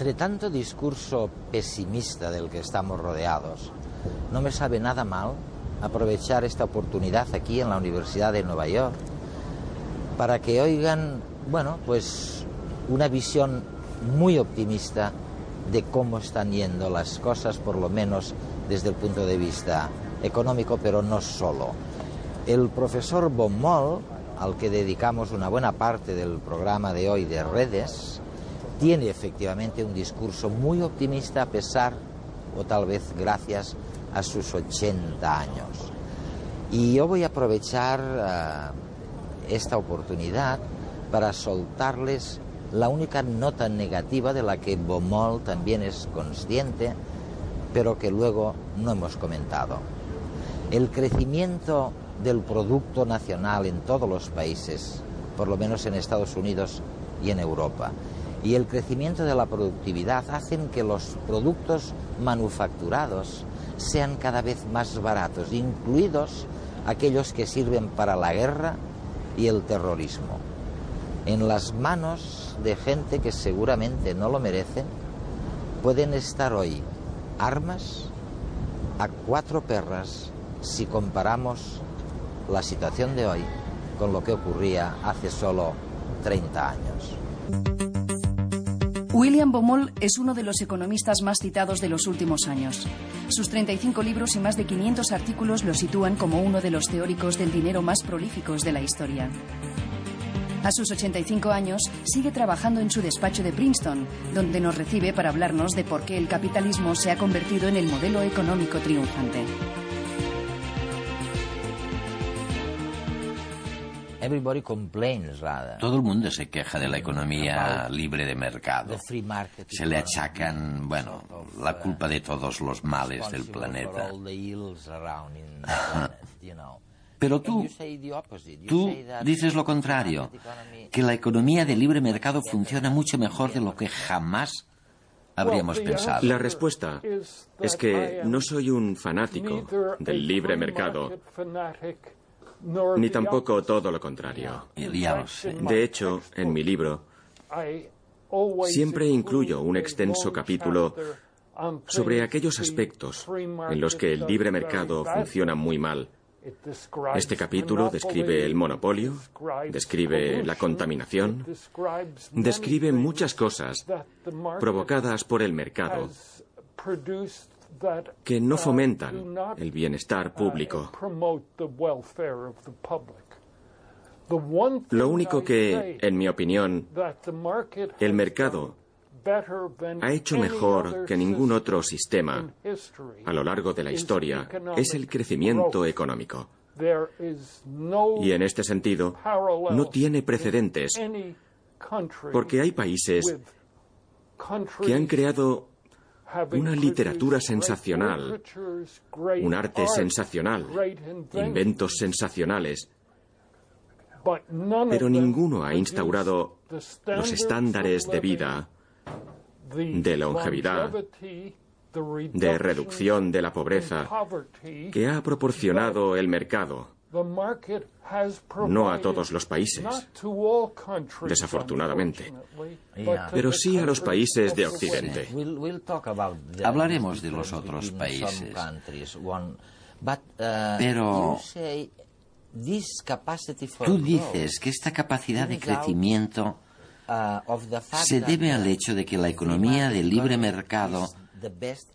Entre tanto discurso pesimista del que estamos rodeados, no me sabe nada mal aprovechar esta oportunidad aquí en la Universidad de Nueva York para que oigan, bueno, pues una visión muy optimista de cómo están yendo las cosas, por lo menos desde el punto de vista económico, pero no solo. El profesor Bomol, al que dedicamos una buena parte del programa de hoy de redes, tiene efectivamente un discurso muy optimista a pesar, o tal vez gracias, a sus 80 años. Y yo voy a aprovechar uh, esta oportunidad para soltarles la única nota negativa de la que Bomol también es consciente, pero que luego no hemos comentado. El crecimiento del Producto Nacional en todos los países, por lo menos en Estados Unidos y en Europa, y el crecimiento de la productividad hacen que los productos manufacturados sean cada vez más baratos, incluidos aquellos que sirven para la guerra y el terrorismo. En las manos de gente que seguramente no lo merecen, pueden estar hoy armas a cuatro perras si comparamos la situación de hoy con lo que ocurría hace solo 30 años. William Baumol es uno de los economistas más citados de los últimos años. Sus 35 libros y más de 500 artículos lo sitúan como uno de los teóricos del dinero más prolíficos de la historia. A sus 85 años sigue trabajando en su despacho de Princeton, donde nos recibe para hablarnos de por qué el capitalismo se ha convertido en el modelo económico triunfante. Todo el mundo se queja de la economía libre de mercado. Se le achacan, bueno, la culpa de todos los males del planeta. Pero tú, tú dices lo contrario, que la economía de libre mercado funciona mucho mejor de lo que jamás habríamos pensado. La respuesta es que no soy un fanático del libre mercado ni tampoco todo lo contrario. De hecho, en mi libro, siempre incluyo un extenso capítulo sobre aquellos aspectos en los que el libre mercado funciona muy mal. Este capítulo describe el monopolio, describe la contaminación, describe muchas cosas provocadas por el mercado que no fomentan el bienestar público. Lo único que, en mi opinión, el mercado ha hecho mejor que ningún otro sistema a lo largo de la historia es el crecimiento económico. Y en este sentido, no tiene precedentes, porque hay países que han creado una literatura sensacional, un arte sensacional, inventos sensacionales, pero ninguno ha instaurado los estándares de vida, de longevidad, de reducción de la pobreza que ha proporcionado el mercado no a todos los países, desafortunadamente, pero sí a los países de Occidente. Hablaremos de los otros países. Pero tú dices que esta capacidad de crecimiento se debe al hecho de que la economía de libre mercado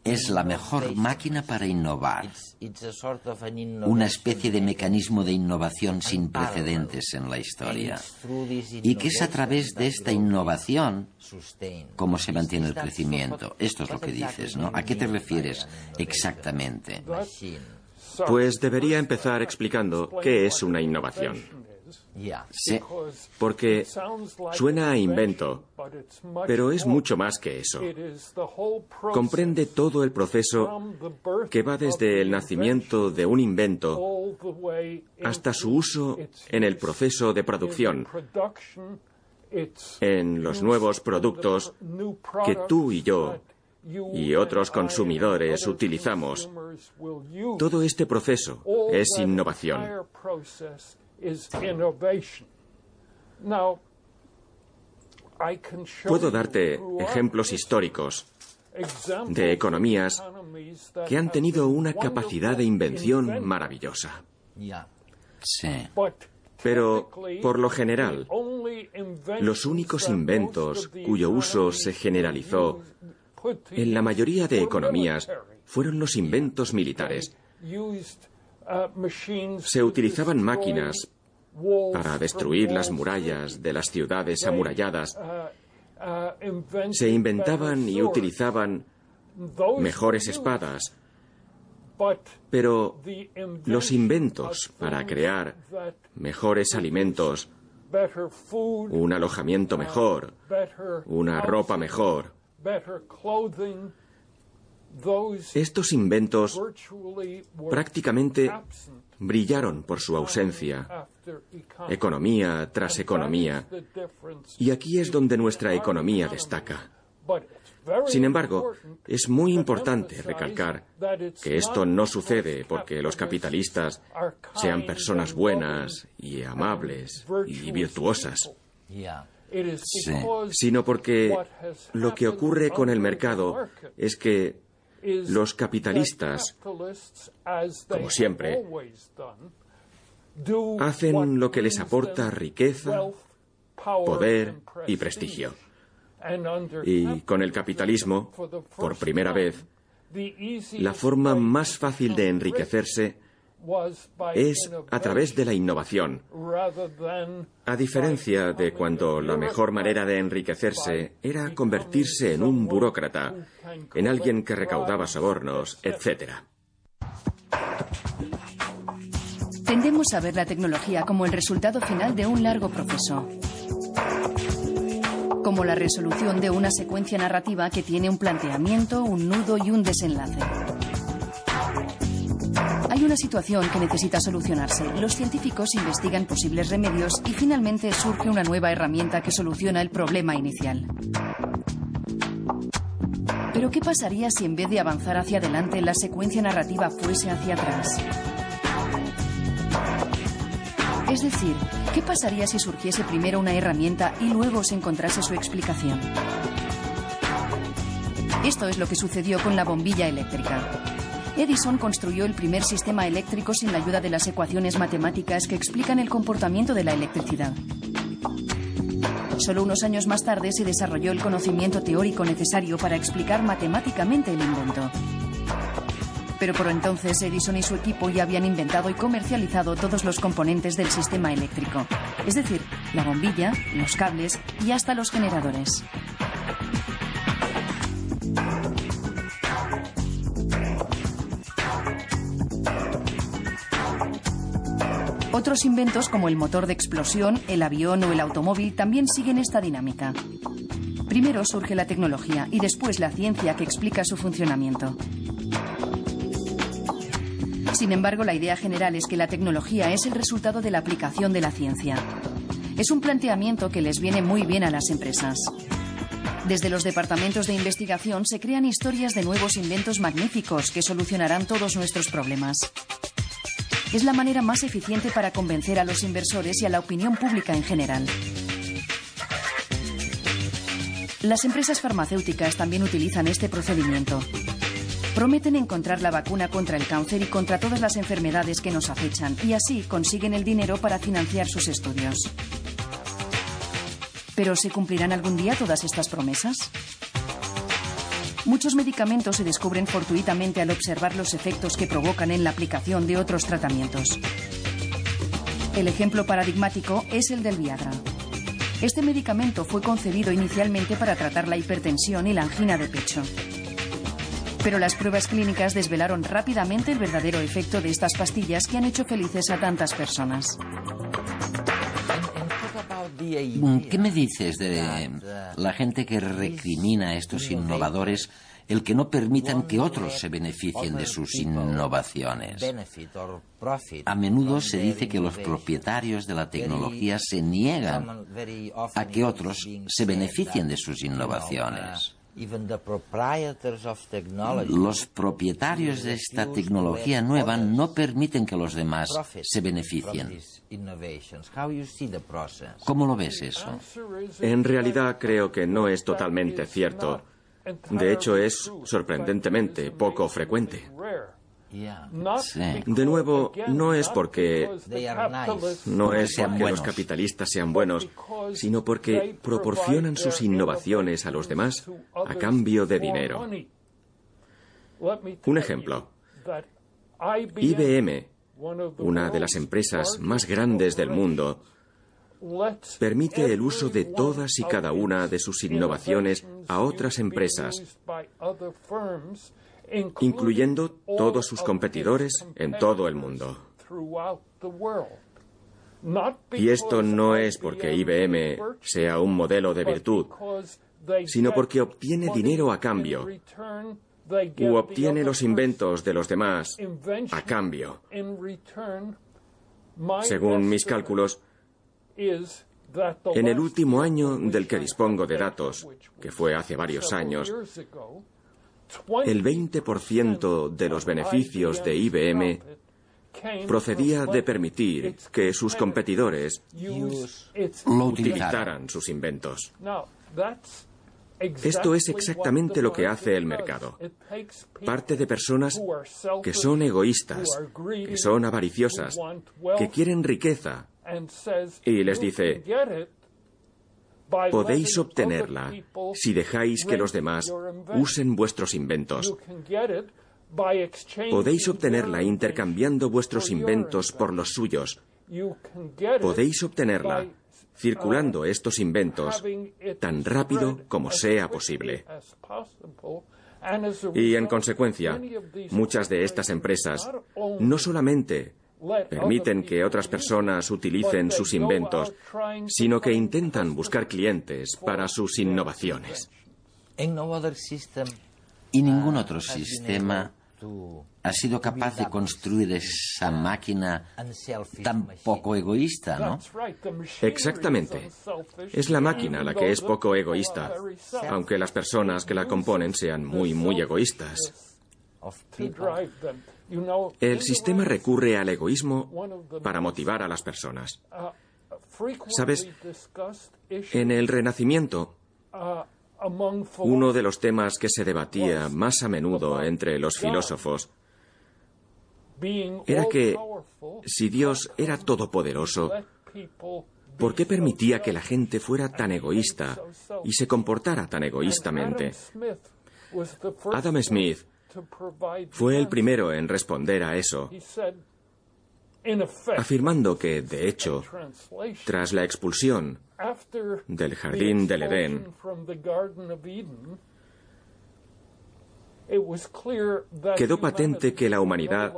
es la mejor máquina para innovar, una especie de mecanismo de innovación sin precedentes en la historia, y que es a través de esta innovación como se mantiene el crecimiento. Esto es lo que dices, ¿no? ¿A qué te refieres exactamente? Pues debería empezar explicando qué es una innovación. Sí, porque suena a invento, pero es mucho más que eso. Comprende todo el proceso que va desde el nacimiento de un invento hasta su uso en el proceso de producción, en los nuevos productos que tú y yo y otros consumidores utilizamos. Todo este proceso es innovación. Puedo darte ejemplos históricos de economías que han tenido una capacidad de invención maravillosa. Sí. Pero, por lo general, los únicos inventos cuyo uso se generalizó en la mayoría de economías fueron los inventos militares. Se utilizaban máquinas para destruir las murallas de las ciudades amuralladas. Se inventaban y utilizaban mejores espadas. Pero los inventos para crear mejores alimentos, un alojamiento mejor, una ropa mejor, estos inventos prácticamente brillaron por su ausencia, economía tras economía, y aquí es donde nuestra economía destaca. Sin embargo, es muy importante recalcar que esto no sucede porque los capitalistas sean personas buenas y amables y virtuosas, sino porque lo que ocurre con el mercado es que los capitalistas, como siempre, hacen lo que les aporta riqueza, poder y prestigio. Y con el capitalismo, por primera vez, la forma más fácil de enriquecerse es a través de la innovación. A diferencia de cuando la mejor manera de enriquecerse era convertirse en un burócrata, en alguien que recaudaba sobornos, etc. Tendemos a ver la tecnología como el resultado final de un largo proceso. Como la resolución de una secuencia narrativa que tiene un planteamiento, un nudo y un desenlace. Hay una situación que necesita solucionarse. Los científicos investigan posibles remedios y finalmente surge una nueva herramienta que soluciona el problema inicial. Pero ¿qué pasaría si en vez de avanzar hacia adelante la secuencia narrativa fuese hacia atrás? Es decir, ¿qué pasaría si surgiese primero una herramienta y luego se encontrase su explicación? Esto es lo que sucedió con la bombilla eléctrica. Edison construyó el primer sistema eléctrico sin la ayuda de las ecuaciones matemáticas que explican el comportamiento de la electricidad. Solo unos años más tarde se desarrolló el conocimiento teórico necesario para explicar matemáticamente el invento. Pero por entonces Edison y su equipo ya habían inventado y comercializado todos los componentes del sistema eléctrico, es decir, la bombilla, los cables y hasta los generadores. Otros inventos como el motor de explosión, el avión o el automóvil también siguen esta dinámica. Primero surge la tecnología y después la ciencia que explica su funcionamiento. Sin embargo, la idea general es que la tecnología es el resultado de la aplicación de la ciencia. Es un planteamiento que les viene muy bien a las empresas. Desde los departamentos de investigación se crean historias de nuevos inventos magníficos que solucionarán todos nuestros problemas es la manera más eficiente para convencer a los inversores y a la opinión pública en general. Las empresas farmacéuticas también utilizan este procedimiento. Prometen encontrar la vacuna contra el cáncer y contra todas las enfermedades que nos acechan y así consiguen el dinero para financiar sus estudios. Pero ¿se cumplirán algún día todas estas promesas? Muchos medicamentos se descubren fortuitamente al observar los efectos que provocan en la aplicación de otros tratamientos. El ejemplo paradigmático es el del Viagra. Este medicamento fue concebido inicialmente para tratar la hipertensión y la angina de pecho. Pero las pruebas clínicas desvelaron rápidamente el verdadero efecto de estas pastillas que han hecho felices a tantas personas. ¿Qué me dices de la gente que recrimina a estos innovadores el que no permitan que otros se beneficien de sus innovaciones. A menudo se dice que los propietarios de la tecnología se niegan a que otros se beneficien de sus innovaciones. Los propietarios de esta tecnología nueva no permiten que los demás se beneficien. ¿Cómo lo ves eso? En realidad creo que no es totalmente cierto. De hecho, es sorprendentemente poco frecuente. De nuevo, no es porque no es porque los capitalistas sean buenos, sino porque proporcionan sus innovaciones a los demás a cambio de dinero. Un ejemplo. IBM, una de las empresas más grandes del mundo, permite el uso de todas y cada una de sus innovaciones a otras empresas, incluyendo todos sus competidores en todo el mundo. Y esto no es porque IBM sea un modelo de virtud, sino porque obtiene dinero a cambio u obtiene los inventos de los demás a cambio. Según mis cálculos, en el último año del que dispongo de datos, que fue hace varios años, el 20% de los beneficios de IBM procedía de permitir que sus competidores utilizaran sus inventos. Esto es exactamente lo que hace el mercado. Parte de personas que son egoístas, que son avariciosas, que quieren riqueza y les dice, podéis obtenerla si dejáis que los demás usen vuestros inventos. Podéis obtenerla intercambiando vuestros inventos por los suyos. Podéis obtenerla circulando estos inventos tan rápido como sea posible. Y en consecuencia, muchas de estas empresas no solamente permiten que otras personas utilicen sus inventos, sino que intentan buscar clientes para sus innovaciones. Y ningún otro sistema ha sido capaz de construir esa máquina tan poco egoísta, ¿no? Exactamente. Es la máquina la que es poco egoísta, aunque las personas que la componen sean muy, muy egoístas. El sistema recurre al egoísmo para motivar a las personas. ¿Sabes? En el Renacimiento, uno de los temas que se debatía más a menudo entre los filósofos era que si Dios era todopoderoso, ¿por qué permitía que la gente fuera tan egoísta y se comportara tan egoístamente? Adam Smith fue el primero en responder a eso, afirmando que, de hecho, tras la expulsión del jardín del Edén, quedó patente que la humanidad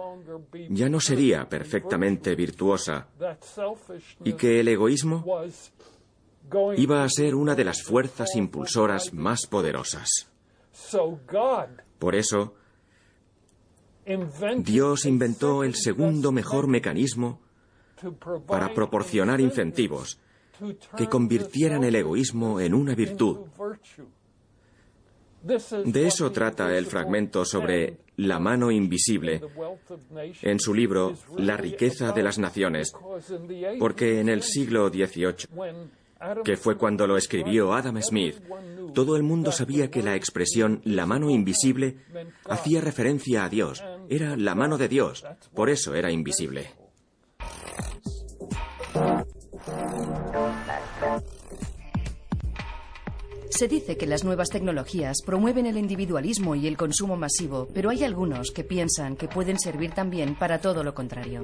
ya no sería perfectamente virtuosa y que el egoísmo iba a ser una de las fuerzas impulsoras más poderosas. Por eso, Dios inventó el segundo mejor mecanismo para proporcionar incentivos que convirtieran el egoísmo en una virtud. De eso trata el fragmento sobre la mano invisible en su libro La riqueza de las naciones, porque en el siglo XVIII que fue cuando lo escribió Adam Smith, todo el mundo sabía que la expresión la mano invisible hacía referencia a Dios. Era la mano de Dios, por eso era invisible. Se dice que las nuevas tecnologías promueven el individualismo y el consumo masivo, pero hay algunos que piensan que pueden servir también para todo lo contrario.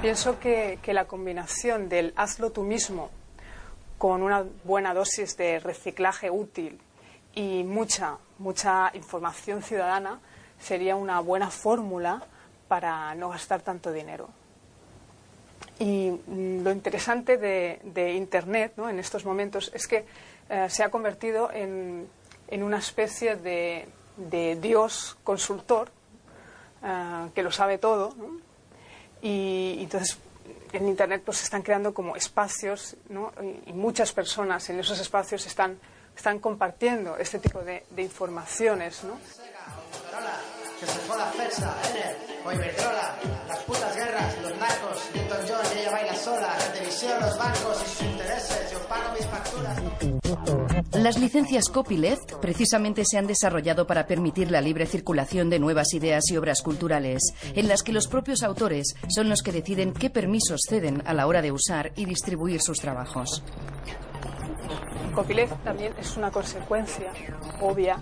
Pienso que, la combinación del hazlo tú mismo con una buena dosis de reciclaje útil y mucha, mucha información ciudadana sería una buena fórmula para no gastar tanto dinero. Y mm, lo interesante de, Internet en estos momentos es que eh, se ha convertido en, una especie de, Dios consultor eh, que lo sabe todo. Y, entonces en Internet pues, se están creando como espacios y, muchas personas en esos espacios están, están compartiendo este tipo de, informaciones. ¿no? Que se fue la Ener o Iberdrola, las putas guerras, los narcos, Newton John y ella baila sola, la televisión, los bancos y sus intereses, yo pago mis facturas. Las licencias copyleft precisamente se han desarrollado para permitir la libre circulación de nuevas ideas y obras culturales, en las que los propios autores son los que deciden qué permisos ceden a la hora de usar y distribuir sus trabajos. Copyleft también es una consecuencia obvia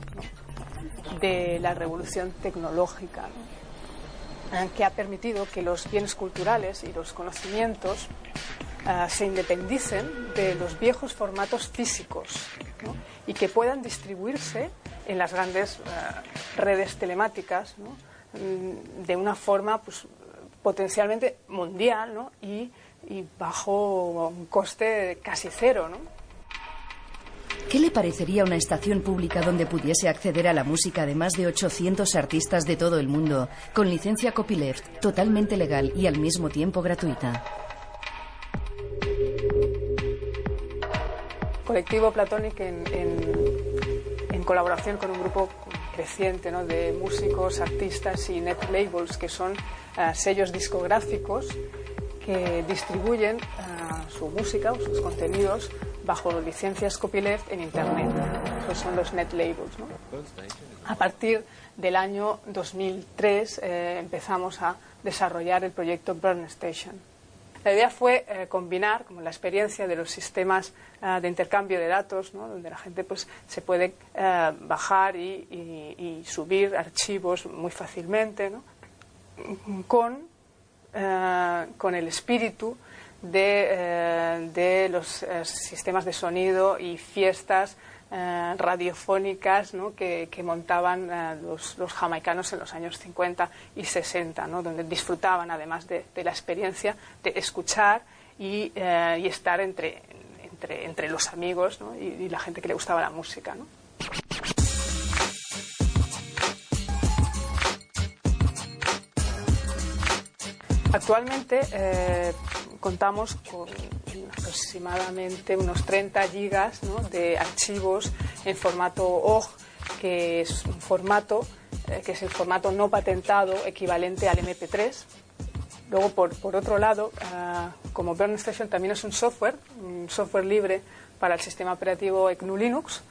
de la revolución tecnológica eh, que ha permitido que los bienes culturales y los conocimientos eh, se independicen de los viejos formatos físicos y que puedan distribuirse en las grandes eh, redes telemáticas mm, de una forma pues, potencialmente mundial y, y, bajo un coste casi cero. ¿Qué le parecería una estación pública donde pudiese acceder a la música de más de 800 artistas de todo el mundo, con licencia copyleft, totalmente legal y al mismo tiempo gratuita? Colectivo Platonic en, colaboración con un grupo creciente de músicos, artistas y net labels, que son eh, sellos discográficos que distribuyen eh, su música o sus contenidos bajo licencias copyleft en Internet. Esos son los net labels. ¿no? A partir del año 2003 eh, empezamos a desarrollar el proyecto Burn Station. La idea fue eh, combinar como la experiencia de los sistemas eh, de intercambio de datos, ¿no? donde la gente pues, se puede bajar y, subir archivos muy fácilmente, ¿no? con, con el espíritu de, eh, de los eh, sistemas de sonido y fiestas eh, radiofónicas que, montaban los, los, jamaicanos en los años 50 y 60, ¿no? donde disfrutaban además de, la experiencia de escuchar y, y estar entre, entre, entre, los amigos y, y, la gente que le gustaba la música. ¿no? Actualmente eh, contamos con aproximadamente unos 30 gigas de archivos en formato OGG, que es un formato eh, que es el formato no patentado equivalente al MP3. Luego, por, otro lado, ah, como Burn Station también es un software, un software libre para el sistema operativo GNU Linux,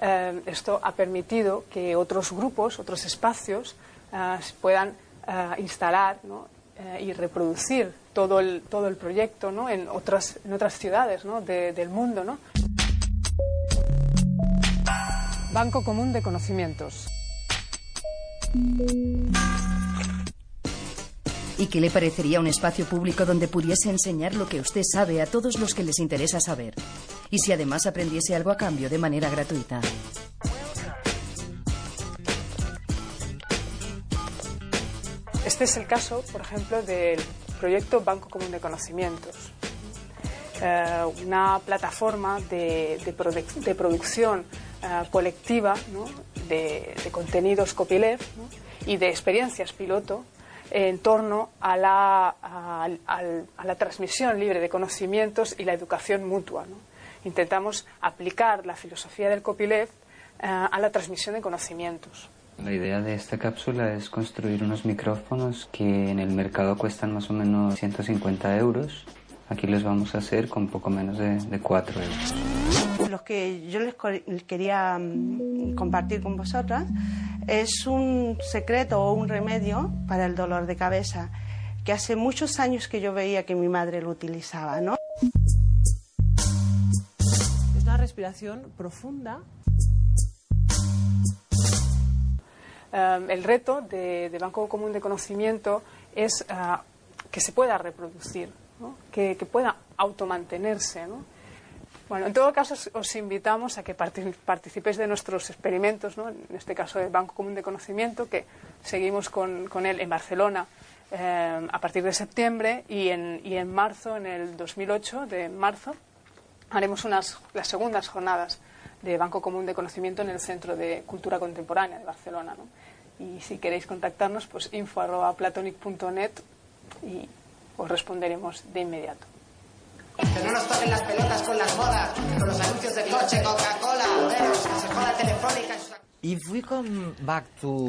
eh, esto ha permitido que otros grupos, otros espacios, ah, puedan ah, instalar y reproducir todo el, todo el proyecto ¿no? en, otras, en otras ciudades ¿no? del mundo. ¿no? Banco Común de Conocimientos. ¿Y qué le parecería un espacio público donde pudiese enseñar lo que usted sabe a todos los que les interesa saber? Y si además aprendiese algo a cambio de manera gratuita. Este es el caso, por ejemplo, del proyecto Banco Común de Conocimientos, eh, una plataforma de, producción eh, colectiva de, contenidos copyleft y de experiencias piloto en torno a la, a, la, transmisión libre de conocimientos y la educación mutua. Intentamos aplicar la filosofía del copyleft eh, a la transmisión de conocimientos. La idea de esta cápsula es construir unos micrófonos que en el mercado cuestan más o menos 150 euros. Aquí los vamos a hacer con poco menos de, de 4 euros. Lo que yo les quería mm, compartir con vosotras es un secreto o un remedio para el dolor de cabeza que hace muchos años que yo veía que mi madre lo utilizaba, ¿no? respiración profunda. Em, el reto de, Banco Común de Conocimiento es eh, que se pueda reproducir, que, pueda automantenerse. ¿no? Bueno, en todo caso, os invitamos a que participéis de nuestros experimentos, ¿no? en este caso del Banco Común de Conocimiento, que seguimos con, él en Barcelona em, a partir de septiembre y en, y en marzo, en el 2008, de marzo, haremos unas, las segundas jornadas de Banco Común de Conocimiento en el Centro de Cultura Contemporánea de Barcelona. Y si queréis contactarnos, pues info.platonic.net y os responderemos de inmediato.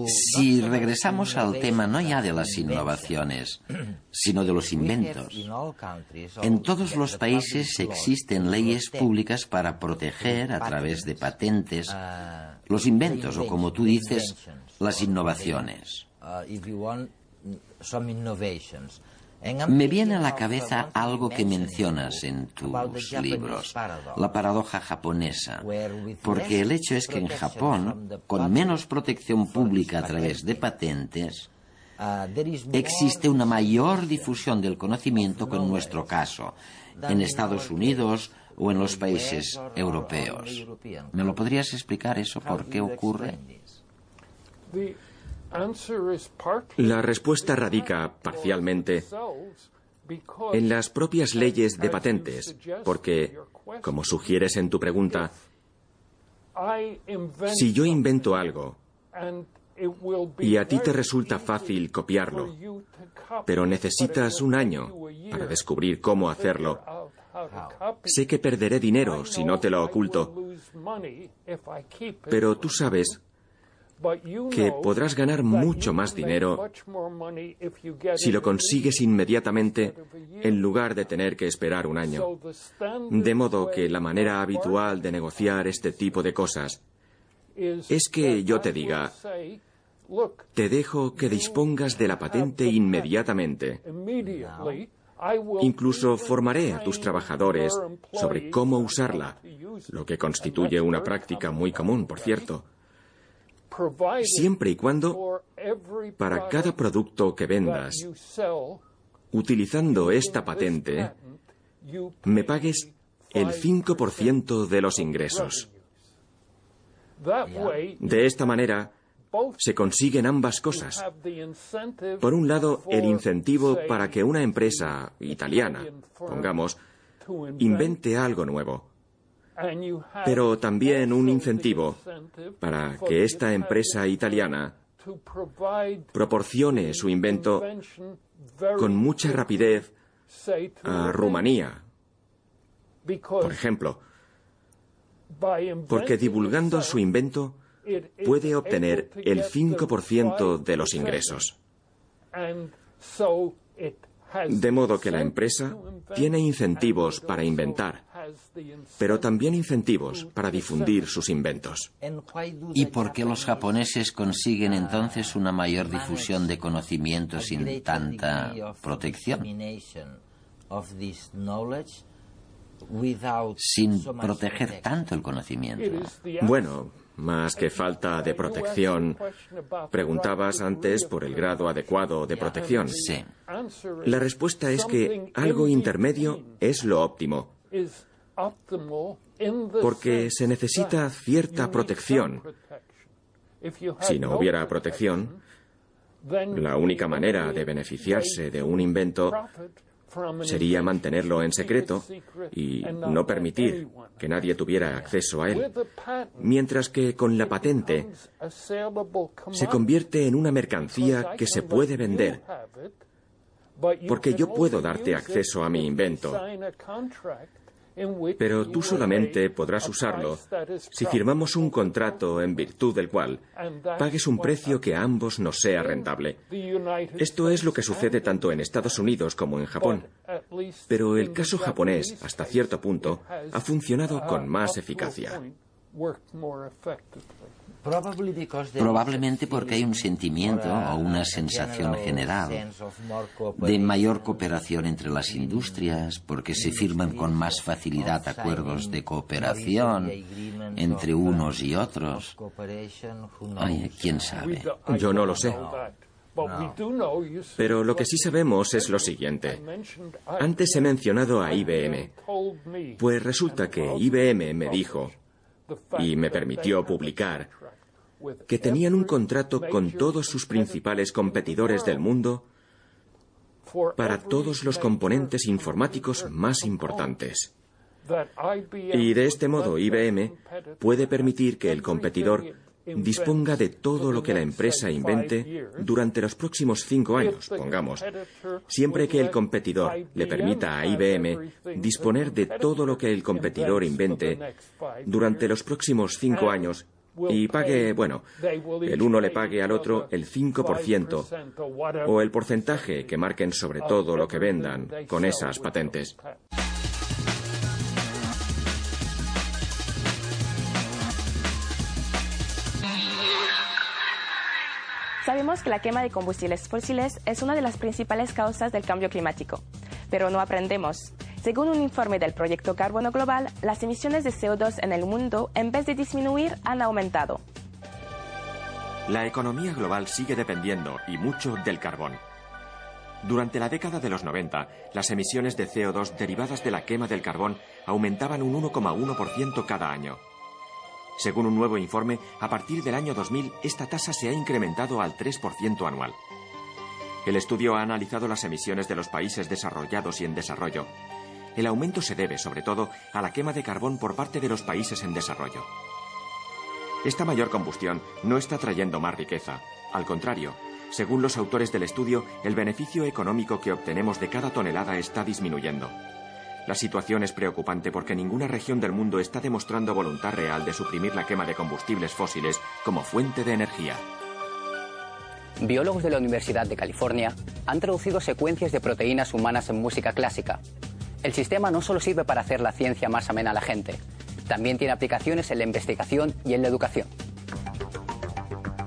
Si regresamos al tema no ya de las innovaciones, sino de los inventos, en todos los países existen leyes públicas para proteger a través de patentes los inventos o, como tú dices, las innovaciones. Me viene a la cabeza algo que mencionas en tus libros, la paradoja japonesa, porque el hecho es que en Japón, con menos protección pública a través de patentes, existe una mayor difusión del conocimiento que en nuestro caso, en Estados Unidos o en los países europeos. ¿Me lo podrías explicar eso? ¿Por qué ocurre? La respuesta radica parcialmente en las propias leyes de patentes, porque, como sugieres en tu pregunta, si yo invento algo y a ti te resulta fácil copiarlo, pero necesitas un año para descubrir cómo hacerlo, sé que perderé dinero si no te lo oculto, pero tú sabes que podrás ganar mucho más dinero si lo consigues inmediatamente en lugar de tener que esperar un año. De modo que la manera habitual de negociar este tipo de cosas es que yo te diga, te dejo que dispongas de la patente inmediatamente. Incluso formaré a tus trabajadores sobre cómo usarla, lo que constituye una práctica muy común, por cierto siempre y cuando para cada producto que vendas, utilizando esta patente, me pagues el 5% de los ingresos. De esta manera, se consiguen ambas cosas. Por un lado, el incentivo para que una empresa italiana, pongamos, invente algo nuevo pero también un incentivo para que esta empresa italiana proporcione su invento con mucha rapidez a Rumanía, por ejemplo, porque divulgando su invento puede obtener el 5% de los ingresos. De modo que la empresa tiene incentivos para inventar, pero también incentivos para difundir sus inventos. ¿Y por qué los japoneses consiguen entonces una mayor difusión de conocimiento sin tanta protección? Sin proteger tanto el conocimiento. Bueno, más que falta de protección. Preguntabas antes por el grado adecuado de protección. Sí. La respuesta es que algo intermedio es lo óptimo. Porque se necesita cierta protección. Si no hubiera protección, la única manera de beneficiarse de un invento sería mantenerlo en secreto y no permitir que nadie tuviera acceso a él. Mientras que con la patente se convierte en una mercancía que se puede vender, porque yo puedo darte acceso a mi invento. Pero tú solamente podrás usarlo si firmamos un contrato en virtud del cual pagues un precio que a ambos nos sea rentable. Esto es lo que sucede tanto en Estados Unidos como en Japón. Pero el caso japonés, hasta cierto punto, ha funcionado con más eficacia. Probablemente porque hay un sentimiento o una sensación general de mayor cooperación entre las industrias, porque se firman con más facilidad acuerdos de cooperación entre unos y otros. Ay, quién sabe. Yo no lo sé. Pero lo que sí sabemos es lo siguiente. Antes he mencionado a IBM. Pues resulta que IBM me dijo y me permitió publicar que tenían un contrato con todos sus principales competidores del mundo para todos los componentes informáticos más importantes. Y de este modo IBM puede permitir que el competidor disponga de todo lo que la empresa invente durante los próximos cinco años, pongamos, siempre que el competidor le permita a IBM disponer de todo lo que el competidor invente durante los próximos cinco años y pague, bueno, el uno le pague al otro el 5% o el porcentaje que marquen sobre todo lo que vendan con esas patentes. Sabemos que la quema de combustibles fósiles es una de las principales causas del cambio climático, pero no aprendemos. Según un informe del Proyecto Carbono Global, las emisiones de CO2 en el mundo, en vez de disminuir, han aumentado. La economía global sigue dependiendo, y mucho, del carbón. Durante la década de los 90, las emisiones de CO2 derivadas de la quema del carbón aumentaban un 1,1% cada año. Según un nuevo informe, a partir del año 2000 esta tasa se ha incrementado al 3% anual. El estudio ha analizado las emisiones de los países desarrollados y en desarrollo. El aumento se debe, sobre todo, a la quema de carbón por parte de los países en desarrollo. Esta mayor combustión no está trayendo más riqueza. Al contrario, según los autores del estudio, el beneficio económico que obtenemos de cada tonelada está disminuyendo. La situación es preocupante porque ninguna región del mundo está demostrando voluntad real de suprimir la quema de combustibles fósiles como fuente de energía. Biólogos de la Universidad de California han traducido secuencias de proteínas humanas en música clásica. El sistema no solo sirve para hacer la ciencia más amena a la gente, también tiene aplicaciones en la investigación y en la educación.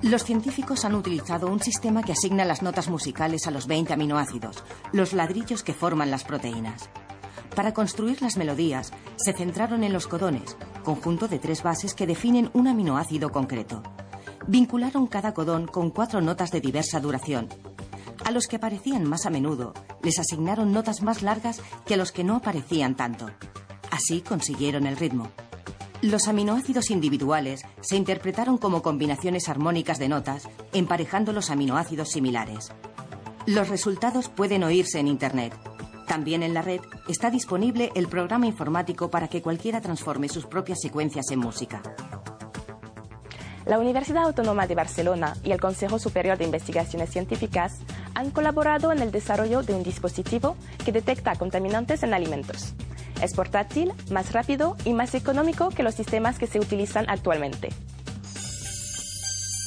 Los científicos han utilizado un sistema que asigna las notas musicales a los 20 aminoácidos, los ladrillos que forman las proteínas. Para construir las melodías, se centraron en los codones, conjunto de tres bases que definen un aminoácido concreto. Vincularon cada codón con cuatro notas de diversa duración. A los que aparecían más a menudo, les asignaron notas más largas que a los que no aparecían tanto. Así consiguieron el ritmo. Los aminoácidos individuales se interpretaron como combinaciones armónicas de notas, emparejando los aminoácidos similares. Los resultados pueden oírse en Internet. También en la red está disponible el programa informático para que cualquiera transforme sus propias secuencias en música. La Universidad Autónoma de Barcelona y el Consejo Superior de Investigaciones Científicas han colaborado en el desarrollo de un dispositivo que detecta contaminantes en alimentos. Es portátil, más rápido y más económico que los sistemas que se utilizan actualmente.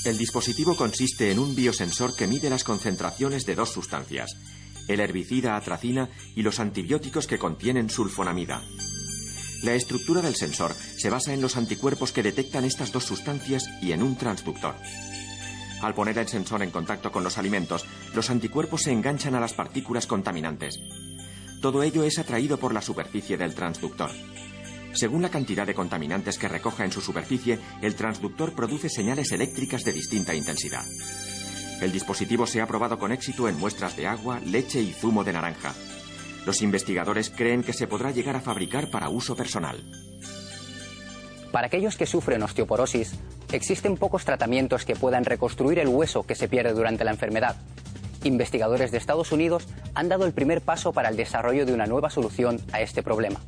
El dispositivo consiste en un biosensor que mide las concentraciones de dos sustancias, el herbicida atracina y los antibióticos que contienen sulfonamida. La estructura del sensor se basa en los anticuerpos que detectan estas dos sustancias y en un transductor. Al poner el sensor en contacto con los alimentos, los anticuerpos se enganchan a las partículas contaminantes. Todo ello es atraído por la superficie del transductor. Según la cantidad de contaminantes que recoja en su superficie, el transductor produce señales eléctricas de distinta intensidad. El dispositivo se ha probado con éxito en muestras de agua, leche y zumo de naranja. Los investigadores creen que se podrá llegar a fabricar para uso personal. Para aquellos que sufren osteoporosis, existen pocos tratamientos que puedan reconstruir el hueso que se pierde durante la enfermedad. Investigadores de Estados Unidos han dado el primer paso para el desarrollo de una nueva solución a este problema.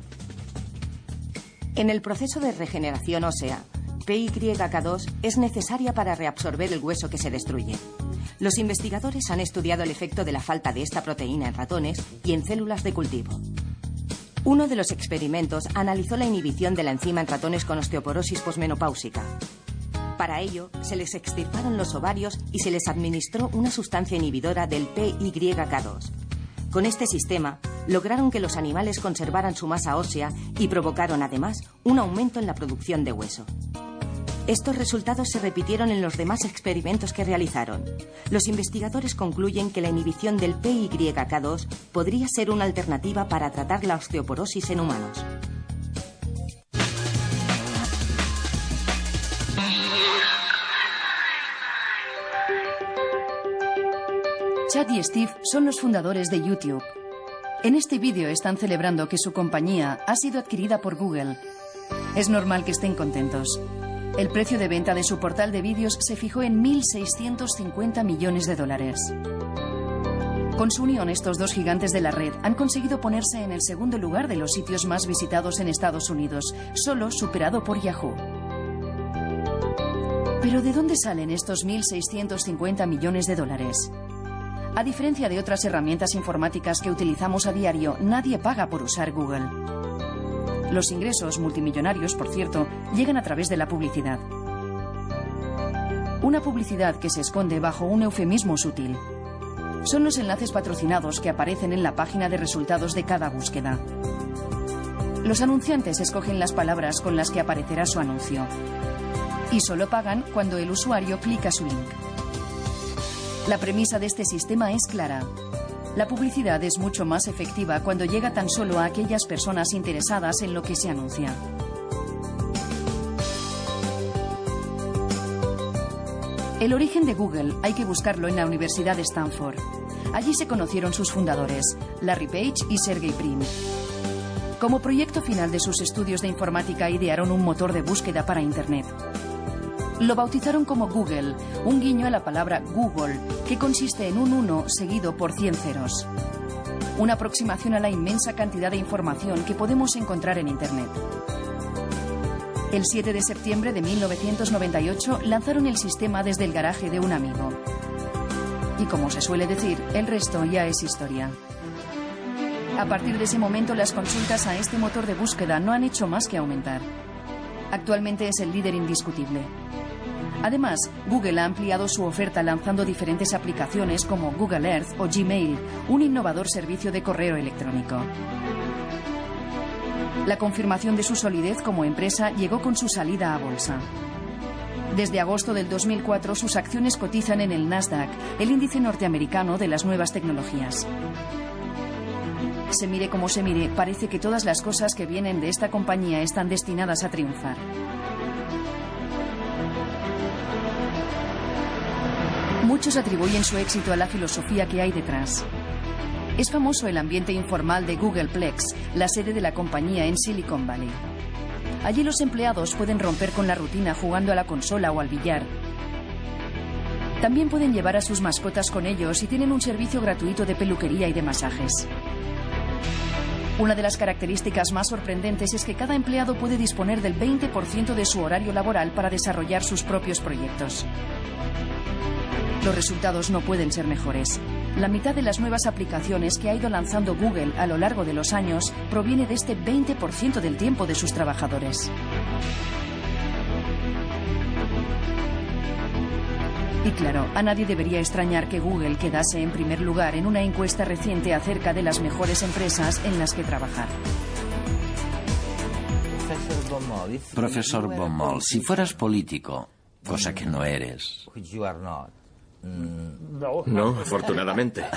En el proceso de regeneración ósea, PYK2 es necesaria para reabsorber el hueso que se destruye. Los investigadores han estudiado el efecto de la falta de esta proteína en ratones y en células de cultivo. Uno de los experimentos analizó la inhibición de la enzima en ratones con osteoporosis posmenopáusica. Para ello, se les extirparon los ovarios y se les administró una sustancia inhibidora del PYK2. Con este sistema, lograron que los animales conservaran su masa ósea y provocaron además un aumento en la producción de hueso. Estos resultados se repitieron en los demás experimentos que realizaron. Los investigadores concluyen que la inhibición del PYK2 podría ser una alternativa para tratar la osteoporosis en humanos. Chad y Steve son los fundadores de YouTube. En este vídeo están celebrando que su compañía ha sido adquirida por Google. Es normal que estén contentos. El precio de venta de su portal de vídeos se fijó en 1.650 millones de dólares. Con su unión, estos dos gigantes de la red han conseguido ponerse en el segundo lugar de los sitios más visitados en Estados Unidos, solo superado por Yahoo. Pero ¿de dónde salen estos 1.650 millones de dólares? A diferencia de otras herramientas informáticas que utilizamos a diario, nadie paga por usar Google. Los ingresos multimillonarios, por cierto, llegan a través de la publicidad. Una publicidad que se esconde bajo un eufemismo sutil. Son los enlaces patrocinados que aparecen en la página de resultados de cada búsqueda. Los anunciantes escogen las palabras con las que aparecerá su anuncio. Y solo pagan cuando el usuario clica su link. La premisa de este sistema es clara. La publicidad es mucho más efectiva cuando llega tan solo a aquellas personas interesadas en lo que se anuncia. El origen de Google hay que buscarlo en la Universidad de Stanford. Allí se conocieron sus fundadores, Larry Page y Sergey Brin. Como proyecto final de sus estudios de informática idearon un motor de búsqueda para Internet. Lo bautizaron como Google, un guiño a la palabra Google, que consiste en un 1 seguido por 100 ceros. Una aproximación a la inmensa cantidad de información que podemos encontrar en Internet. El 7 de septiembre de 1998 lanzaron el sistema desde el garaje de un amigo. Y como se suele decir, el resto ya es historia. A partir de ese momento las consultas a este motor de búsqueda no han hecho más que aumentar. Actualmente es el líder indiscutible. Además, Google ha ampliado su oferta lanzando diferentes aplicaciones como Google Earth o Gmail, un innovador servicio de correo electrónico. La confirmación de su solidez como empresa llegó con su salida a bolsa. Desde agosto del 2004 sus acciones cotizan en el Nasdaq, el índice norteamericano de las nuevas tecnologías. Se mire como se mire, parece que todas las cosas que vienen de esta compañía están destinadas a triunfar. Muchos atribuyen su éxito a la filosofía que hay detrás. Es famoso el ambiente informal de Googleplex, la sede de la compañía en Silicon Valley. Allí los empleados pueden romper con la rutina jugando a la consola o al billar. También pueden llevar a sus mascotas con ellos y tienen un servicio gratuito de peluquería y de masajes. Una de las características más sorprendentes es que cada empleado puede disponer del 20% de su horario laboral para desarrollar sus propios proyectos. Los resultados no pueden ser mejores. La mitad de las nuevas aplicaciones que ha ido lanzando Google a lo largo de los años proviene de este 20% del tiempo de sus trabajadores. Y claro, a nadie debería extrañar que Google quedase en primer lugar en una encuesta reciente acerca de las mejores empresas en las que trabajar. Profesor Baumol, si fueras político, cosa que no eres, no, afortunadamente.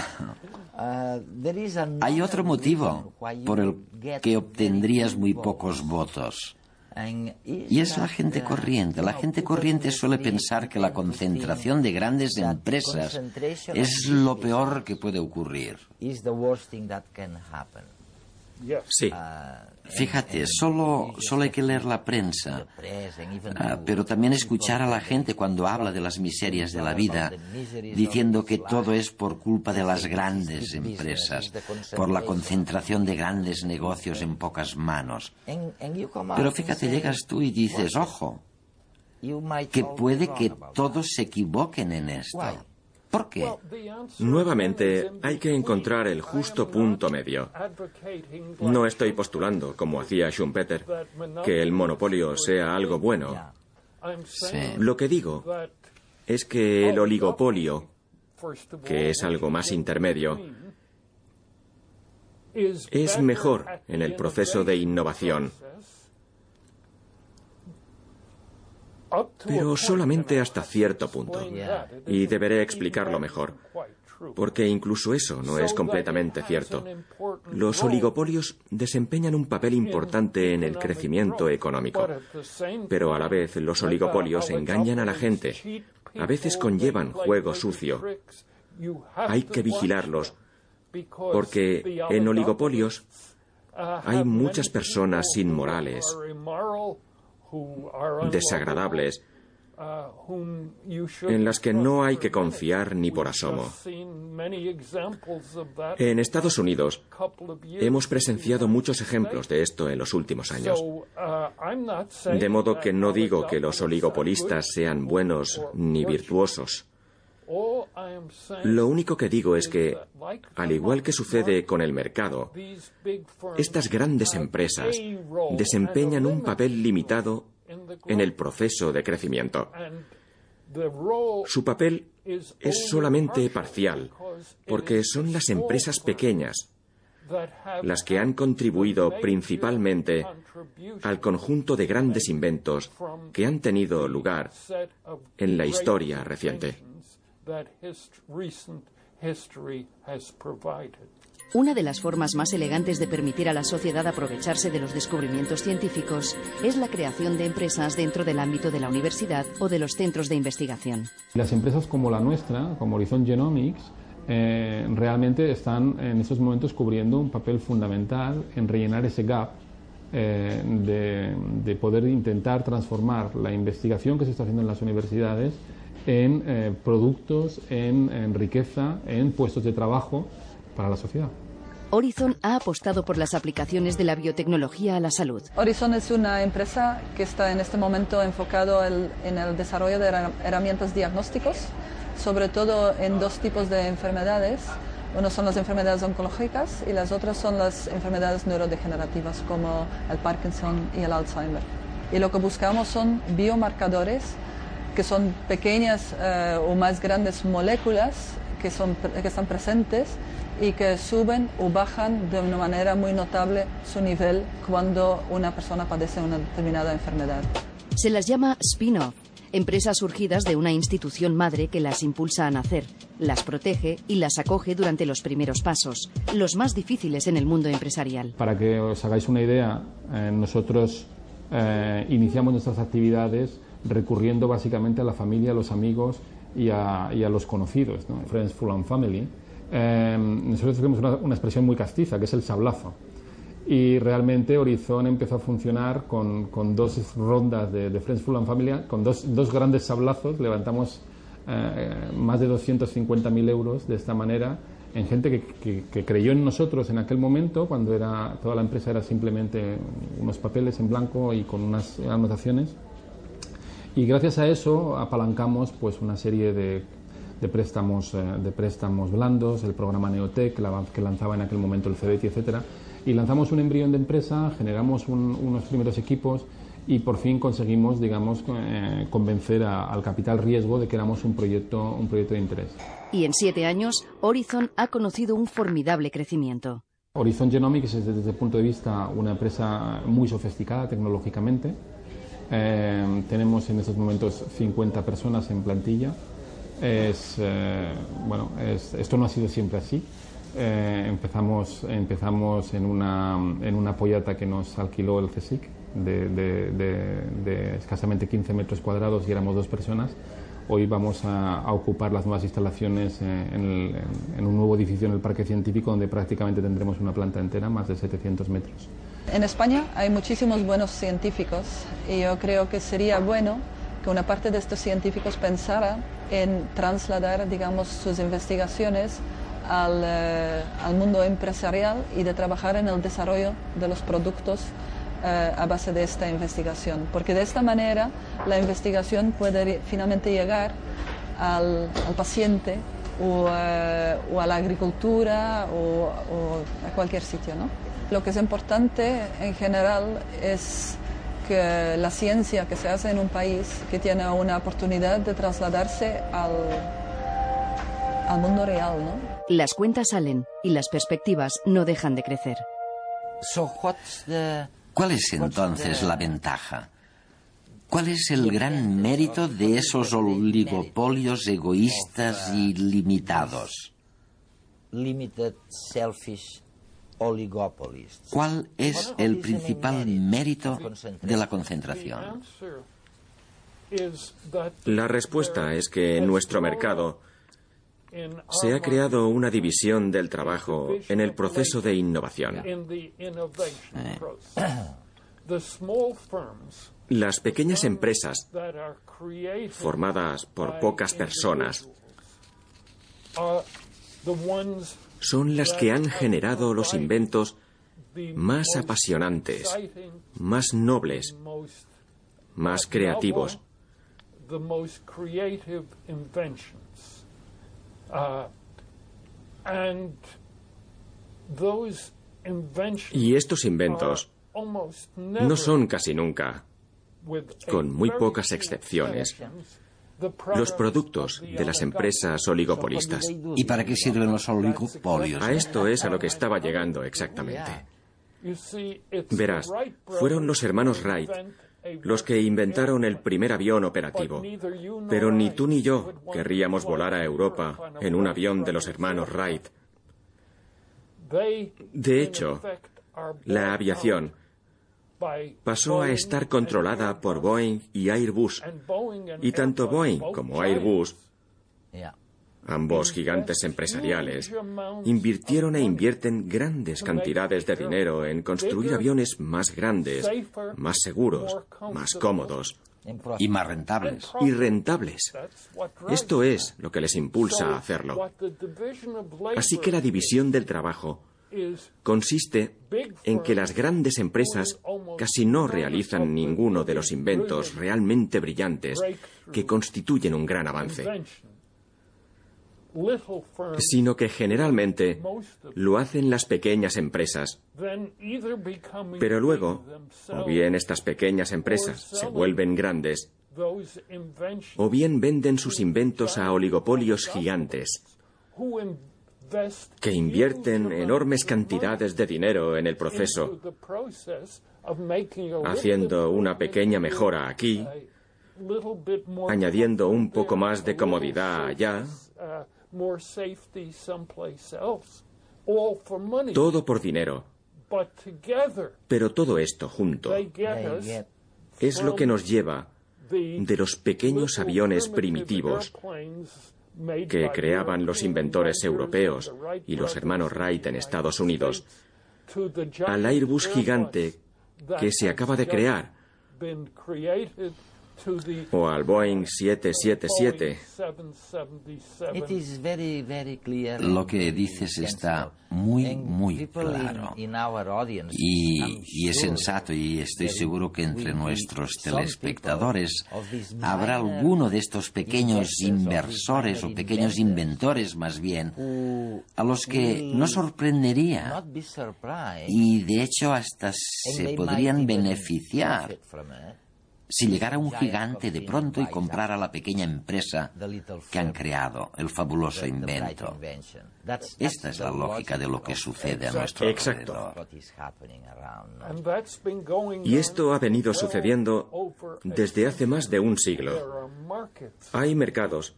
Hay otro motivo por el que obtendrías muy pocos votos. Y es la gente corriente. La gente corriente suele pensar que la concentración de grandes empresas es lo peor que puede ocurrir. Sí. Fíjate, solo, solo hay que leer la prensa, ah, pero también escuchar a la gente cuando habla de las miserias de la vida, diciendo que todo es por culpa de las grandes empresas, por la concentración de grandes negocios en pocas manos. Pero fíjate, llegas tú y dices, ojo, que puede que todos se equivoquen en esto. ¿Por qué? Nuevamente, hay que encontrar el justo punto medio. No estoy postulando, como hacía Schumpeter, que el monopolio sea algo bueno. Lo que digo es que el oligopolio, que es algo más intermedio, es mejor en el proceso de innovación. Pero solamente hasta cierto punto. Y deberé explicarlo mejor, porque incluso eso no es completamente cierto. Los oligopolios desempeñan un papel importante en el crecimiento económico, pero a la vez los oligopolios engañan a la gente. A veces conllevan juego sucio. Hay que vigilarlos, porque en oligopolios hay muchas personas inmorales, desagradables, en las que no hay que confiar ni por asomo. En Estados Unidos hemos presenciado muchos ejemplos de esto en los últimos años. De modo que no digo que los oligopolistas sean buenos ni virtuosos. Lo único que digo es que, al igual que sucede con el mercado, estas grandes empresas desempeñan un papel limitado en el proceso de crecimiento. Su papel es solamente parcial, porque son las empresas pequeñas las que han contribuido principalmente al conjunto de grandes inventos que han tenido lugar en la historia reciente. Una de las formas más elegantes de permitir a la sociedad aprovecharse de los descubrimientos científicos es la creación de empresas dentro del ámbito de la universidad o de los centros de investigación. Las empresas como la nuestra, como Horizon Genomics, eh, realmente están en estos momentos cubriendo un papel fundamental en rellenar ese gap eh, de, poder intentar transformar la investigación que se está haciendo en las universidades en eh, productos, en riqueza, en puestos de trabajo para la sociedad. Horizon ha apostado por las aplicaciones de la biotecnología a la salud. Horizon es una empresa que está en este momento enfocado en el desarrollo de herramientas diagnósticos, sobre todo en dos tipos de enfermedades. Uno son las enfermedades oncológicas y las otras son las enfermedades neurodegenerativas como el Parkinson y el Alzheimer. Y lo que buscamos son biomarcadores que son pequeñas eh, o más grandes moléculas que, son, que están presentes y que suben o bajan de una manera muy notable su nivel cuando una persona padece una determinada enfermedad. Se las llama spin-off, empresas surgidas de una institución madre que las impulsa a nacer, las protege y las acoge durante los primeros pasos, los más difíciles en el mundo empresarial. Para que os hagáis una idea, eh, nosotros eh, iniciamos nuestras actividades recurriendo básicamente a la familia, a los amigos y a, los conocidos, Friends, Full and Family Em, nosotros tenemos una, expresión muy castiza, que es el sablazo. Y realmente Horizon empezó a funcionar con, con dos rondas de, de, Friends Full and Family, con dos, dos grandes sablazos, levantamos eh, más de 250.000 euros de esta manera en gente que, que, creyó en nosotros en aquel momento, cuando era, toda la empresa era simplemente unos papeles en blanco y con unas anotaciones. Y gracias a eso apalancamos pues una serie de de préstamos, eh, de préstamos blandos, el programa Neotec que lanzaba en aquel momento el CBT, etcétera, y lanzamos un embrión de empresa, generamos unos primeros equipos y por fin conseguimos, digamos, eh, convencer al capital riesgo de que éramos un proyecto, un proyecto de interés. Y en siete años, Horizon ha conocido un formidable crecimiento. Horizon Genomics es desde el punto de vista una empresa muy sofisticada tecnológicamente. Eh, tenemos en estos momentos 50 personas en plantilla es, eh, bueno, esto no ha sido siempre así. Eh, empezamos empezamos en, una, en una pollata que nos alquiló el CSIC de, de, escasamente 15 metros cuadrados y éramos dos personas. Hoy vamos a, ocupar las nuevas instalaciones eh, en, en, un nuevo edificio en el Parque Científico donde prácticamente tendremos una planta entera, más de 700 metros. En España hay muchísimos buenos científicos y yo creo que sería bueno que una parte de estos científicos pensara en trasladar, digamos, sus investigaciones al, eh, al, mundo empresarial y de trabajar en el desarrollo de los productos eh, a base de esta investigación. Porque de esta manera la investigación puede finalmente llegar al, al paciente o, eh, o, a la agricultura o, o a cualquier sitio. ¿no? Lo que es importante en general es que la ciencia que se hace en un país que tiene una oportunidad de trasladarse al, al mundo real, ¿no? Las cuentas salen y las perspectivas no dejan de crecer. ¿Cuál es entonces la ventaja? ¿Cuál es el gran mérito de esos oligopolios egoístas y limitados? ¿Cuál es el principal mérito de la concentración? La respuesta es que en nuestro mercado se ha creado una división del trabajo en el proceso de innovación. Las pequeñas empresas, formadas por pocas personas, son las que han generado los inventos más apasionantes, más nobles, más creativos. Y estos inventos no son casi nunca, con muy pocas excepciones, los productos de las empresas oligopolistas. ¿Y para qué sirven los oligopolios? A esto es a lo que estaba llegando exactamente. Verás, fueron los hermanos Wright los que inventaron el primer avión operativo. Pero ni tú ni yo querríamos volar a Europa en un avión de los hermanos Wright. De hecho, la aviación pasó a estar controlada por Boeing y Airbus. Y tanto Boeing como Airbus, ambos gigantes empresariales, invirtieron e invierten grandes cantidades de dinero en construir aviones más grandes, más seguros, más cómodos. Y más rentables. Y rentables. Esto es lo que les impulsa a hacerlo. Así que la división del trabajo consiste en que las grandes empresas casi no realizan ninguno de los inventos realmente brillantes que constituyen un gran avance, sino que generalmente lo hacen las pequeñas empresas. Pero luego, o bien estas pequeñas empresas se vuelven grandes, o bien venden sus inventos a oligopolios gigantes que invierten enormes cantidades de dinero en el proceso, haciendo una pequeña mejora aquí, añadiendo un poco más de comodidad allá, todo por dinero. Pero todo esto junto es lo que nos lleva de los pequeños aviones primitivos que creaban los inventores europeos y los hermanos Wright en Estados Unidos, al Airbus gigante que se acaba de crear, o al Boeing 777. Lo que dices está muy, muy claro. Y, es sensato y estoy seguro que entre nuestros telespectadores habrá alguno de estos pequeños inversores o pequeños inventores más bien a los que no sorprendería y de hecho hasta se podrían beneficiar si llegara un gigante de pronto y comprara la pequeña empresa que han creado, el fabuloso invento. Esta es la lógica de lo que sucede a nuestro Exacto. Y esto ha venido sucediendo desde hace más de un siglo. Hay mercados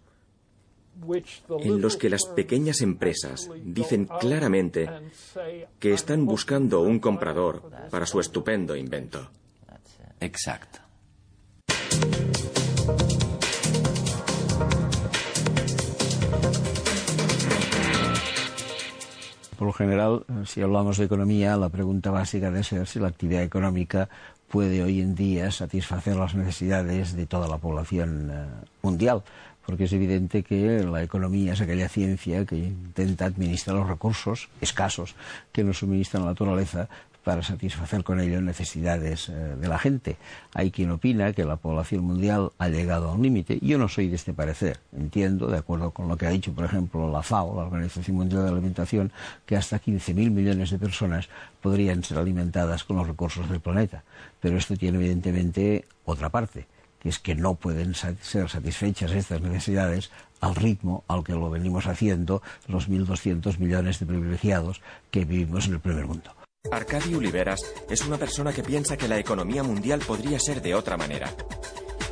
en los que las pequeñas empresas dicen claramente que están buscando un comprador para su estupendo invento. Exacto. Por lo general, si hablamos de economía, la pregunta básica debe ser si la actividad económica puede hoy en día satisfacer las necesidades de toda la población eh, mundial, porque es evidente que la economía es aquella ciencia que intenta administrar los recursos escasos que nos suministra la naturaleza para satisfacer con ello necesidades eh, de la gente. Hay quien opina que la población mundial ha llegado a un límite. Yo no soy de este parecer. Entiendo, de acuerdo con lo que ha dicho, por ejemplo, la FAO, la Organización Mundial de la Alimentación, que hasta 15.000 millones de personas podrían ser alimentadas con los recursos del planeta. Pero esto tiene evidentemente otra parte que es que no pueden ser satisfechas estas necesidades al ritmo al que lo venimos haciendo los 1.200 millones de privilegiados que vivimos en el primer mundo. Arcadio Oliveras es una persona que piensa que la economía mundial podría ser de otra manera.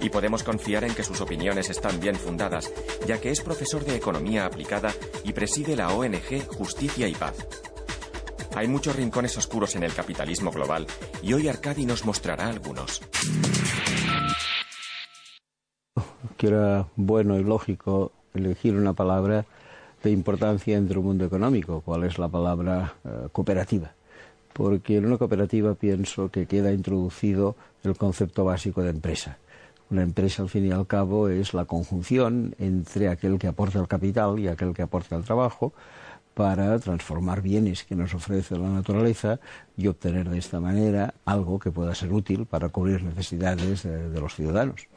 Y podemos confiar en que sus opiniones están bien fundadas, ya que es profesor de economía aplicada y preside la ONG Justicia y Paz. Hay muchos rincones oscuros en el capitalismo global y hoy Arcadi nos mostrará algunos. Que bueno y lógico elegir una palabra de importancia entre un mundo económico, cuál es la palabra eh, cooperativa. Porque en una cooperativa pienso que queda introducido el concepto básico de empresa. Una empresa, al fin y al cabo, es la conjunción entre aquel que aporta el capital y aquel que aporta el trabajo para transformar bienes que nos ofrece la naturaleza y obtener de esta manera algo que pueda ser útil para cubrir necesidades de, de los ciudadanos.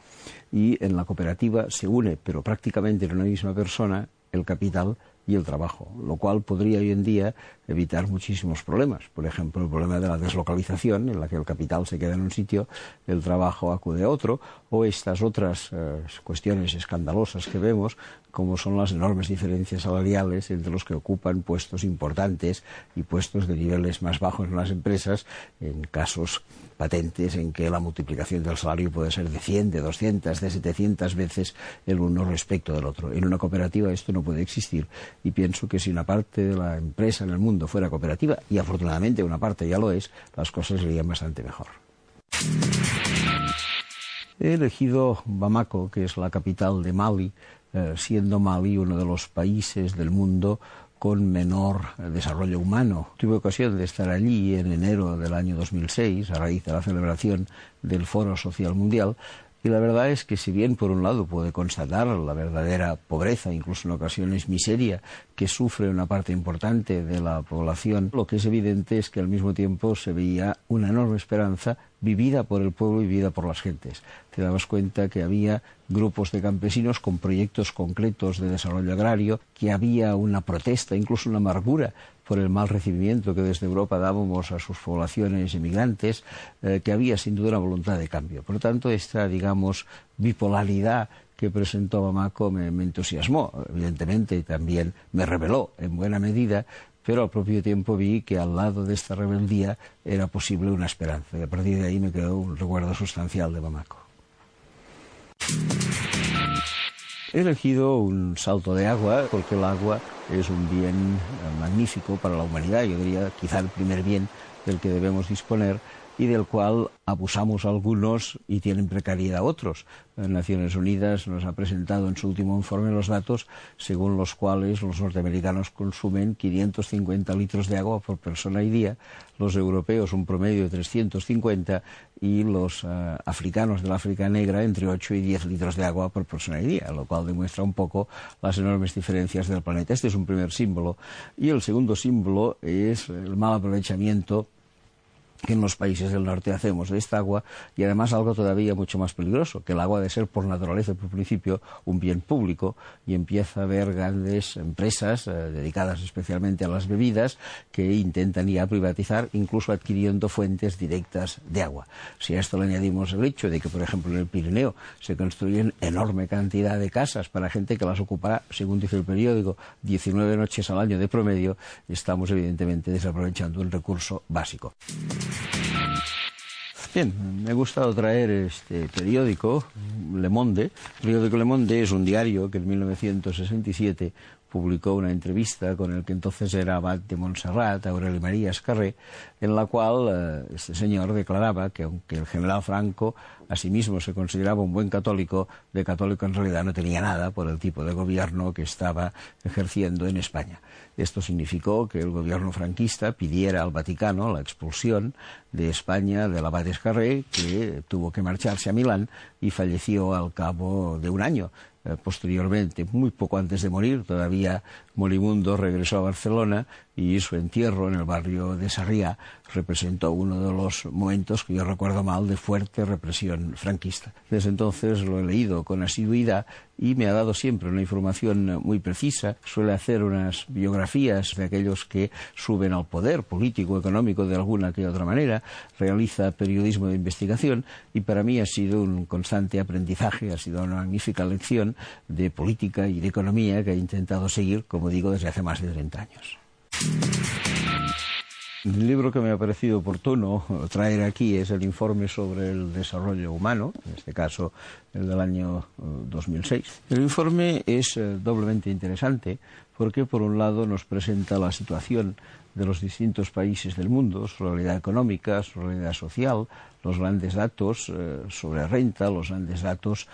Y en la cooperativa se une, pero prácticamente en una misma persona, el capital y el trabajo, lo cual podría hoy en día evitar muchísimos problemas. Por ejemplo, el problema de la deslocalización, en la que el capital se queda en un sitio, el trabajo acude a otro, o estas otras eh, cuestiones escandalosas que vemos, como son las enormes diferencias salariales entre los que ocupan puestos importantes y puestos de niveles más bajos en las empresas, en casos patentes en que la multiplicación del salario puede ser de 100, de 200, de 700 veces el uno respecto del otro. En una cooperativa esto no puede existir y pienso que si una parte de la empresa en el mundo fuera cooperativa, y afortunadamente una parte ya lo es, las cosas serían bastante mejor. He elegido Bamako, que es la capital de Mali, eh, siendo Mali uno de los países del mundo con menor desarrollo humano. Tuve ocasión de estar allí en enero del año 2006 a raíz de la celebración del Foro Social Mundial y la verdad es que si bien por un lado puede constatar la verdadera pobreza, incluso en ocasiones miseria, que sufre una parte importante de la población, lo que es evidente es que al mismo tiempo se veía una enorme esperanza vivida por el pueblo y vivida por las gentes. Te dabas cuenta que había grupos de campesinos con proyectos concretos de desarrollo agrario, que había una protesta, incluso una amargura por el mal recibimiento que desde Europa dábamos a sus poblaciones emigrantes, eh, que había sin duda una voluntad de cambio. Por lo tanto, esta, digamos, bipolaridad que presentó Bamako me, me entusiasmó, evidentemente, y también me reveló en buena medida pero al propio tiempo vi que al lado de esta rebeldía era posible una esperanza. Y a partir de ahí me quedó un recuerdo sustancial de Bamako. He elegido un salto de agua porque el agua es un bien magnífico para la humanidad, yo diría quizá el primer bien del que debemos disponer y del cual abusamos algunos y tienen precariedad otros. Naciones Unidas nos ha presentado en su último informe los datos según los cuales los norteamericanos consumen 550 litros de agua por persona y día, los europeos un promedio de 350 y los uh, africanos del África Negra entre 8 y 10 litros de agua por persona y día, lo cual demuestra un poco las enormes diferencias del planeta. Este es un primer símbolo. Y el segundo símbolo es el mal aprovechamiento que en los países del norte hacemos de esta agua y además algo todavía mucho más peligroso, que el agua debe ser por naturaleza, por principio, un bien público y empieza a haber grandes empresas eh, dedicadas especialmente a las bebidas que intentan ya privatizar, incluso adquiriendo fuentes directas de agua. Si a esto le añadimos el hecho de que, por ejemplo, en el Pirineo se construyen enorme cantidad de casas para gente que las ocupará, según dice el periódico, 19 noches al año de promedio, estamos evidentemente desaprovechando un recurso básico. Bien, me ha gustado traer este periódico, Le Monde. El periódico Le Monde es un diario que en 1967 publicó una entrevista con el que entonces era abad de Montserrat, Aurelio María Escarré, en la cual eh, este señor declaraba que aunque el general Franco a sí mismo se consideraba un buen católico, de católico en realidad no tenía nada por el tipo de gobierno que estaba ejerciendo en España. Esto significó que el gobierno franquista pidiera al Vaticano la expulsión de España del abad Escarré, que tuvo que marcharse a Milán y falleció al cabo de un año. Posteriormente, muy poco antes de morir, todavía Morimundo regresó a Barcelona y su entierro en el barrio de Sarriá representó uno de los momentos que yo recuerdo mal de fuerte represión franquista. Desde entonces lo he leído con asiduidad y me ha dado siempre una información muy precisa. Suele hacer unas biografías de aquellos que suben al poder político, económico, de alguna que otra manera. Realiza periodismo de investigación y para mí ha sido un constante aprendizaje, ha sido una magnífica lección de política y de economía que he intentado seguir, digo, desde hace más de 30 años. El libro que me ha parecido oportuno traer aquí es el informe sobre el desarrollo humano, en este caso el del año 2006. Eh, el informe es eh, doblemente interesante porque, por un lado, nos presenta la situación de los distintos países del mundo, su realidad económica, su realidad social, los grandes datos eh, sobre renta, los grandes datos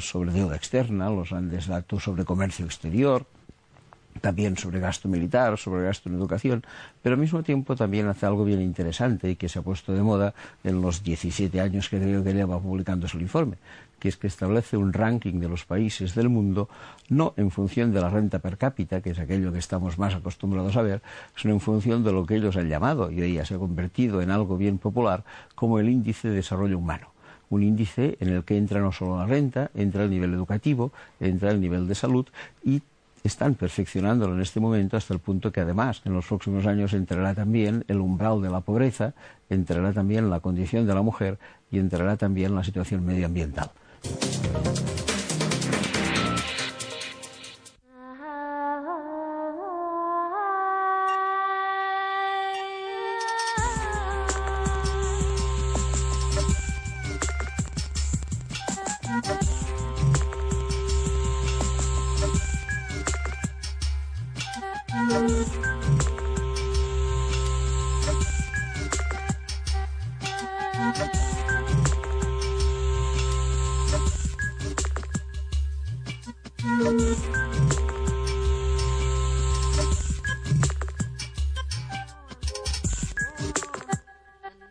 sobre deuda externa, los grandes datos sobre comercio exterior, también sobre gasto militar, sobre gasto en educación, pero al mismo tiempo también hace algo bien interesante y que se ha puesto de moda en los 17 años que creo que lleva publicándose el informe, que es que establece un ranking de los países del mundo no en función de la renta per cápita, que es aquello que estamos más acostumbrados a ver, sino en función de lo que ellos han llamado, y hoy ya se ha convertido en algo bien popular, como el índice de desarrollo humano. Un índice en el que entra no solo la renta, entra el nivel educativo, entra el nivel de salud y están perfeccionándolo en este momento hasta el punto que además en los próximos años entrará también el umbral de la pobreza, entrará también la condición de la mujer y entrará también la situación medioambiental.